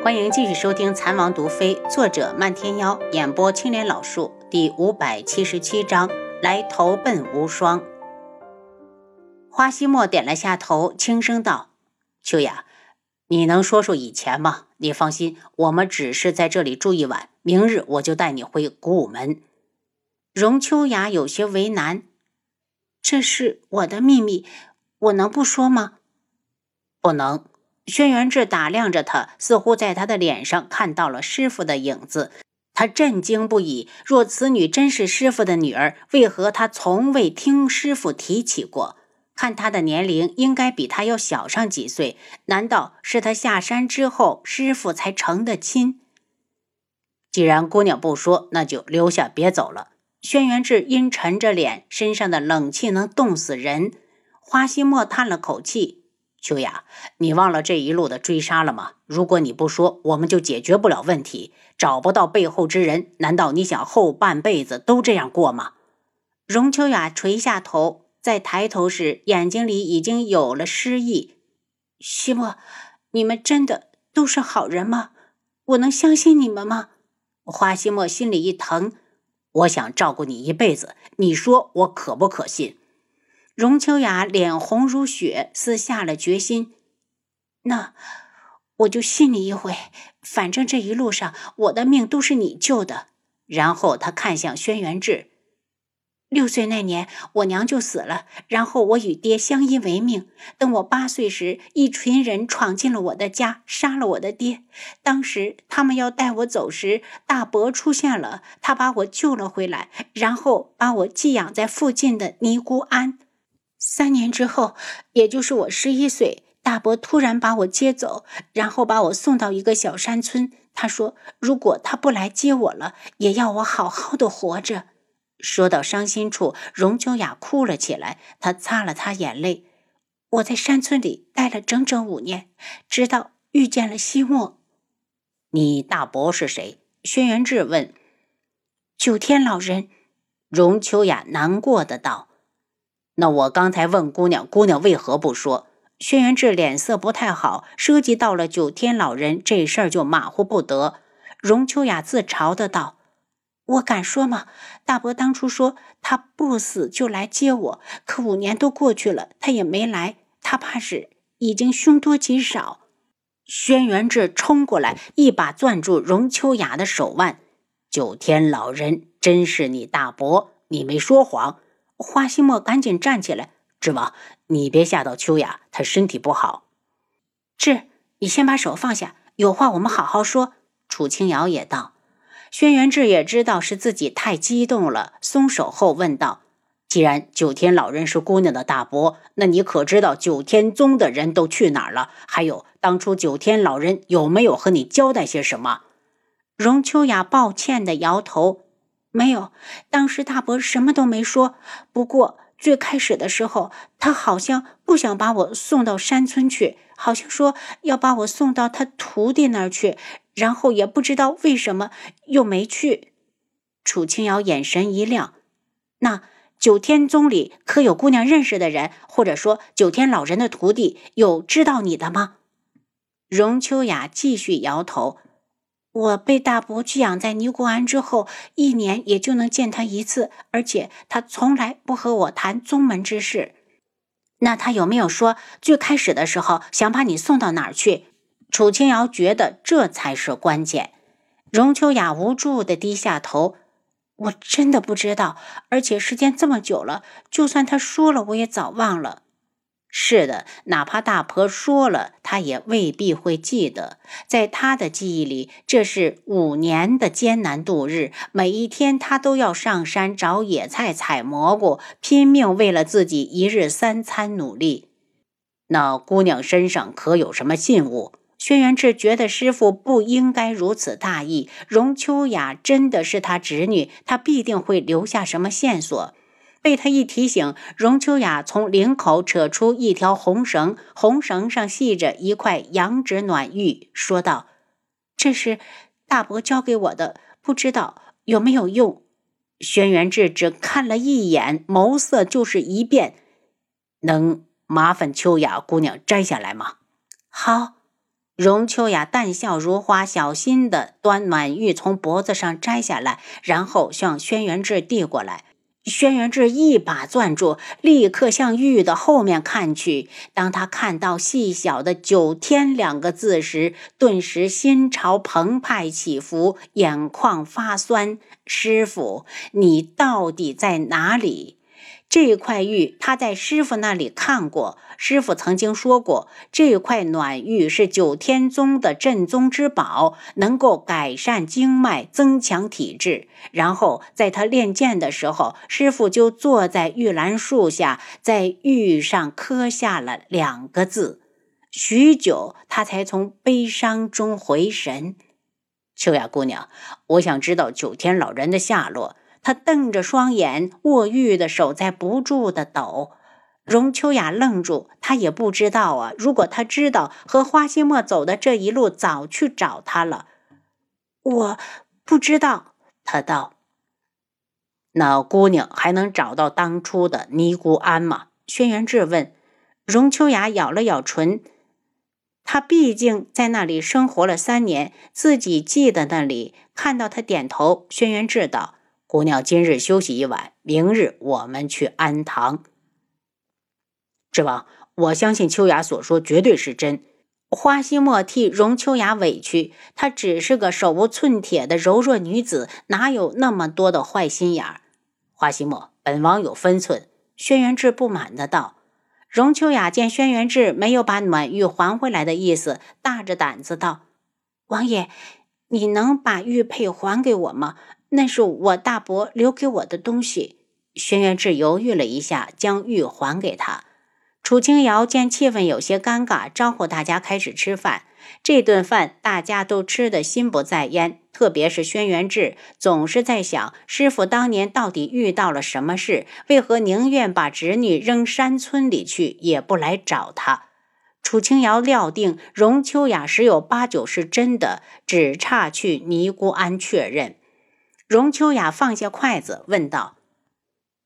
欢迎继续收听《残王毒妃》，作者漫天妖，演播青莲老树，第五百七十七章，来投奔无双。花希墨点了下头，轻声道：“秋雅，你能说说以前吗？你放心，我们只是在这里住一晚，明日我就带你回古武门。”荣秋雅有些为难：“这是我的秘密，我能不说吗？”“不能。”轩辕志打量着他，似乎在他的脸上看到了师傅的影子。他震惊不已。若此女真是师傅的女儿，为何他从未听师傅提起过？看她的年龄，应该比他要小上几岁。难道是他下山之后，师傅才成的亲？既然姑娘不说，那就留下，别走了。轩辕志阴沉着脸，身上的冷气能冻死人。花希墨叹了口气。秋雅，你忘了这一路的追杀了吗？如果你不说，我们就解决不了问题，找不到背后之人。难道你想后半辈子都这样过吗？荣秋雅垂下头，在抬头时，眼睛里已经有了诗意。西莫，你们真的都是好人吗？我能相信你们吗？花西莫心里一疼，我想照顾你一辈子，你说我可不可信？荣秋雅脸红如血，似下了决心。那我就信你一回，反正这一路上我的命都是你救的。然后他看向轩辕志。六岁那年，我娘就死了，然后我与爹相依为命。等我八岁时，一群人闯进了我的家，杀了我的爹。当时他们要带我走时，大伯出现了，他把我救了回来，然后把我寄养在附近的尼姑庵。三年之后，也就是我十一岁，大伯突然把我接走，然后把我送到一个小山村。他说：“如果他不来接我了，也要我好好的活着。”说到伤心处，荣秋雅哭了起来。她擦了擦眼泪。我在山村里待了整整五年，直到遇见了西莫。你大伯是谁？轩辕志问。九天老人。荣秋雅难过的道。那我刚才问姑娘，姑娘为何不说？轩辕志脸色不太好，涉及到了九天老人这事儿就马虎不得。荣秋雅自嘲的道：“我敢说吗？大伯当初说他不死就来接我，可五年都过去了，他也没来。他怕是已经凶多吉少。”轩辕志冲过来，一把攥住荣秋雅的手腕：“九天老人真是你大伯，你没说谎。”花希墨赶紧站起来：“智王，你别吓到秋雅，她身体不好。”智，你先把手放下，有话我们好好说。”楚清瑶也道。轩辕志也知道是自己太激动了，松手后问道：“既然九天老人是姑娘的大伯，那你可知道九天宗的人都去哪儿了？还有，当初九天老人有没有和你交代些什么？”荣秋雅抱歉的摇头。没有，当时大伯什么都没说。不过最开始的时候，他好像不想把我送到山村去，好像说要把我送到他徒弟那儿去。然后也不知道为什么又没去。楚清瑶眼神一亮，那九天宗里可有姑娘认识的人，或者说九天老人的徒弟有知道你的吗？荣秋雅继续摇头。我被大伯寄养在尼姑庵之后，一年也就能见他一次，而且他从来不和我谈宗门之事。那他有没有说最开始的时候想把你送到哪儿去？楚清瑶觉得这才是关键。荣秋雅无助的低下头，我真的不知道，而且时间这么久了，就算他说了，我也早忘了。是的，哪怕大婆说了，他也未必会记得。在他的记忆里，这是五年的艰难度日，每一天他都要上山找野菜、采蘑菇，拼命为了自己一日三餐努力。那姑娘身上可有什么信物？轩辕志觉得师傅不应该如此大意。荣秋雅真的是他侄女，他必定会留下什么线索。被他一提醒，荣秋雅从领口扯出一条红绳，红绳上系着一块羊脂暖玉，说道：“这是大伯教给我的，不知道有没有用。”轩辕志只看了一眼，眸色就是一变。能麻烦秋雅姑娘摘下来吗？好。荣秋雅淡笑如花，小心地端暖玉从脖子上摘下来，然后向轩辕志递过来。轩辕志一把攥住，立刻向玉的后面看去。当他看到细小的“九天”两个字时，顿时心潮澎湃起伏，眼眶发酸。师傅，你到底在哪里？这块玉他在师傅那里看过，师傅曾经说过，这块暖玉是九天宗的镇宗之宝，能够改善经脉，增强体质。然后在他练剑的时候，师傅就坐在玉兰树下，在玉上刻下了两个字。许久，他才从悲伤中回神。秋雅姑娘，我想知道九天老人的下落。他瞪着双眼，握玉的手在不住的抖。荣秋雅愣住，她也不知道啊。如果她知道，和花希墨走的这一路，早去找他了。我不知道，他道。那姑娘还能找到当初的尼姑庵吗？轩辕志问。荣秋雅咬了咬唇，她毕竟在那里生活了三年，自己记得那里。看到他点头，轩辕志道。姑娘，今日休息一晚，明日我们去安堂。之王，我相信秋雅所说绝对是真。花希墨替荣秋雅委屈，她只是个手无寸铁的柔弱女子，哪有那么多的坏心眼儿？花希墨，本王有分寸。轩辕志不满的道。荣秋雅见轩辕志没有把暖玉还回来的意思，大着胆子道：“王爷，你能把玉佩还给我吗？”那是我大伯留给我的东西。轩辕志犹豫了一下，将玉还给他。楚清瑶见气氛有些尴尬，招呼大家开始吃饭。这顿饭大家都吃得心不在焉，特别是轩辕志，总是在想师傅当年到底遇到了什么事，为何宁愿把侄女扔山村里去，也不来找他。楚清瑶料定荣秋雅十有八九是真的，只差去尼姑庵确认。荣秋雅放下筷子，问道：“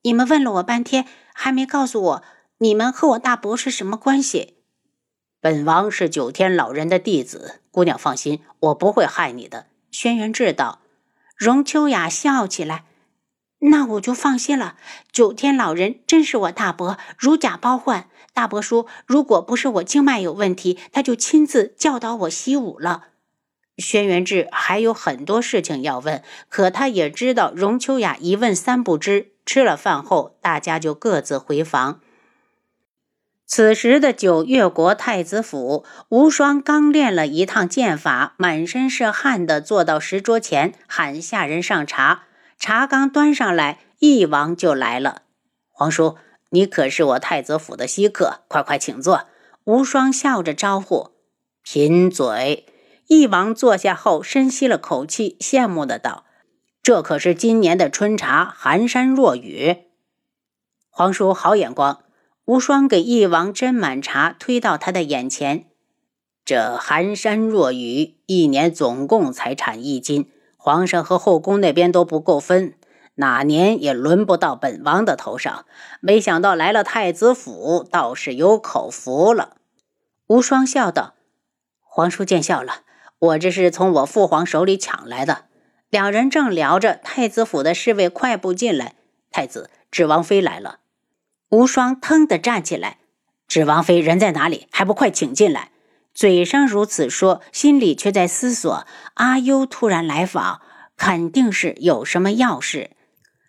你们问了我半天，还没告诉我你们和我大伯是什么关系？”本王是九天老人的弟子，姑娘放心，我不会害你的。”轩辕志道。荣秋雅笑起来：“那我就放心了。九天老人真是我大伯，如假包换。大伯说，如果不是我经脉有问题，他就亲自教导我习武了。”轩辕志还有很多事情要问，可他也知道荣秋雅一问三不知。吃了饭后，大家就各自回房。此时的九月国太子府，无双刚练了一趟剑法，满身是汗的坐到石桌前，喊下人上茶。茶刚端上来，翼王就来了。皇叔，你可是我太子府的稀客，快快请坐。无双笑着招呼。贫嘴。翼王坐下后，深吸了口气，羡慕的道：“这可是今年的春茶，寒山若雨。”皇叔好眼光。无双给翼王斟满茶，推到他的眼前。这寒山若雨，一年总共才产一斤，皇上和后宫那边都不够分，哪年也轮不到本王的头上。没想到来了太子府，倒是有口福了。无双笑道：“皇叔见笑了。”我这是从我父皇手里抢来的。两人正聊着，太子府的侍卫快步进来。太子，指王妃来了。无双腾地站起来，指王妃人在哪里？还不快请进来！嘴上如此说，心里却在思索：阿优突然来访，肯定是有什么要事。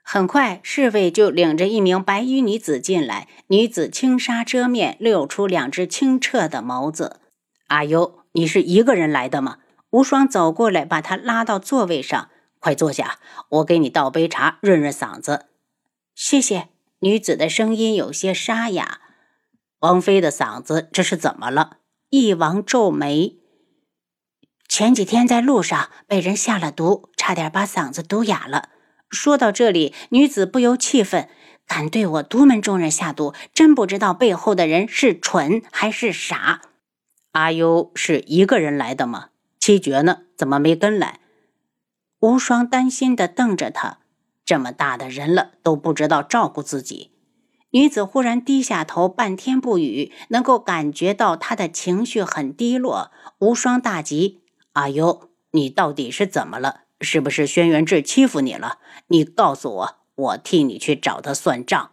很快，侍卫就领着一名白衣女子进来。女子轻纱遮面，露出两只清澈的眸子。阿优，你是一个人来的吗？无双走过来，把他拉到座位上，快坐下，我给你倒杯茶，润润嗓子。谢谢。女子的声音有些沙哑。王妃的嗓子这是怎么了？翼王皱眉。前几天在路上被人下了毒，差点把嗓子毒哑了。说到这里，女子不由气愤：敢对我独门中人下毒，真不知道背后的人是蠢还是傻。阿优是一个人来的吗？七绝呢？怎么没跟来？无双担心的瞪着他，这么大的人了都不知道照顾自己。女子忽然低下头，半天不语，能够感觉到她的情绪很低落。无双大急：“阿优，你到底是怎么了？是不是轩辕志欺负你了？你告诉我，我替你去找他算账。”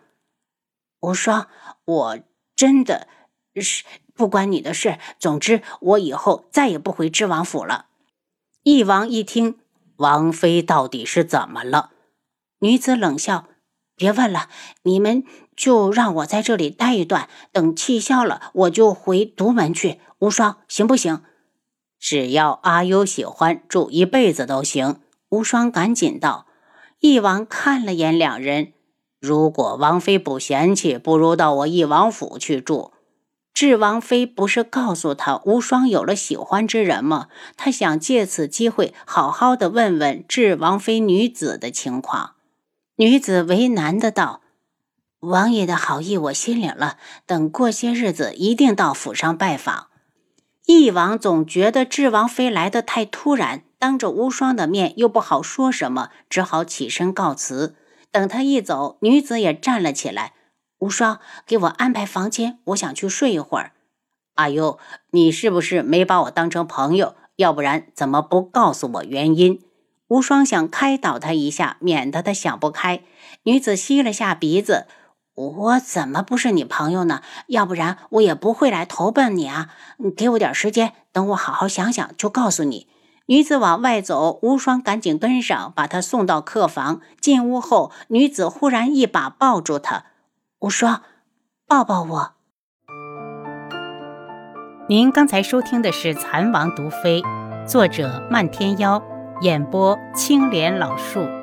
无双，我真的是不关你的事。总之，我以后再也不回知王府了。翼王一听，王妃到底是怎么了？女子冷笑。别问了，你们就让我在这里待一段，等气消了，我就回独门去。无双，行不行？只要阿优喜欢，住一辈子都行。无双赶紧道。翼王看了眼两人，如果王妃不嫌弃，不如到我翼王府去住。智王妃不是告诉他无双有了喜欢之人吗？他想借此机会好好的问问智王妃女子的情况。女子为难的道：“王爷的好意我心领了，等过些日子一定到府上拜访。”翼王总觉得智王妃来的太突然，当着无双的面又不好说什么，只好起身告辞。等他一走，女子也站了起来：“无双，给我安排房间，我想去睡一会儿。”阿优，你是不是没把我当成朋友？要不然怎么不告诉我原因？无双想开导他一下，免得他想不开。女子吸了下鼻子：“我怎么不是你朋友呢？要不然我也不会来投奔你啊！你给我点时间，等我好好想想，就告诉你。”女子往外走，无双赶紧跟上，把她送到客房。进屋后，女子忽然一把抱住他：“无双，抱抱我。”您刚才收听的是《蚕王毒妃》，作者漫天妖。演播：青莲老树。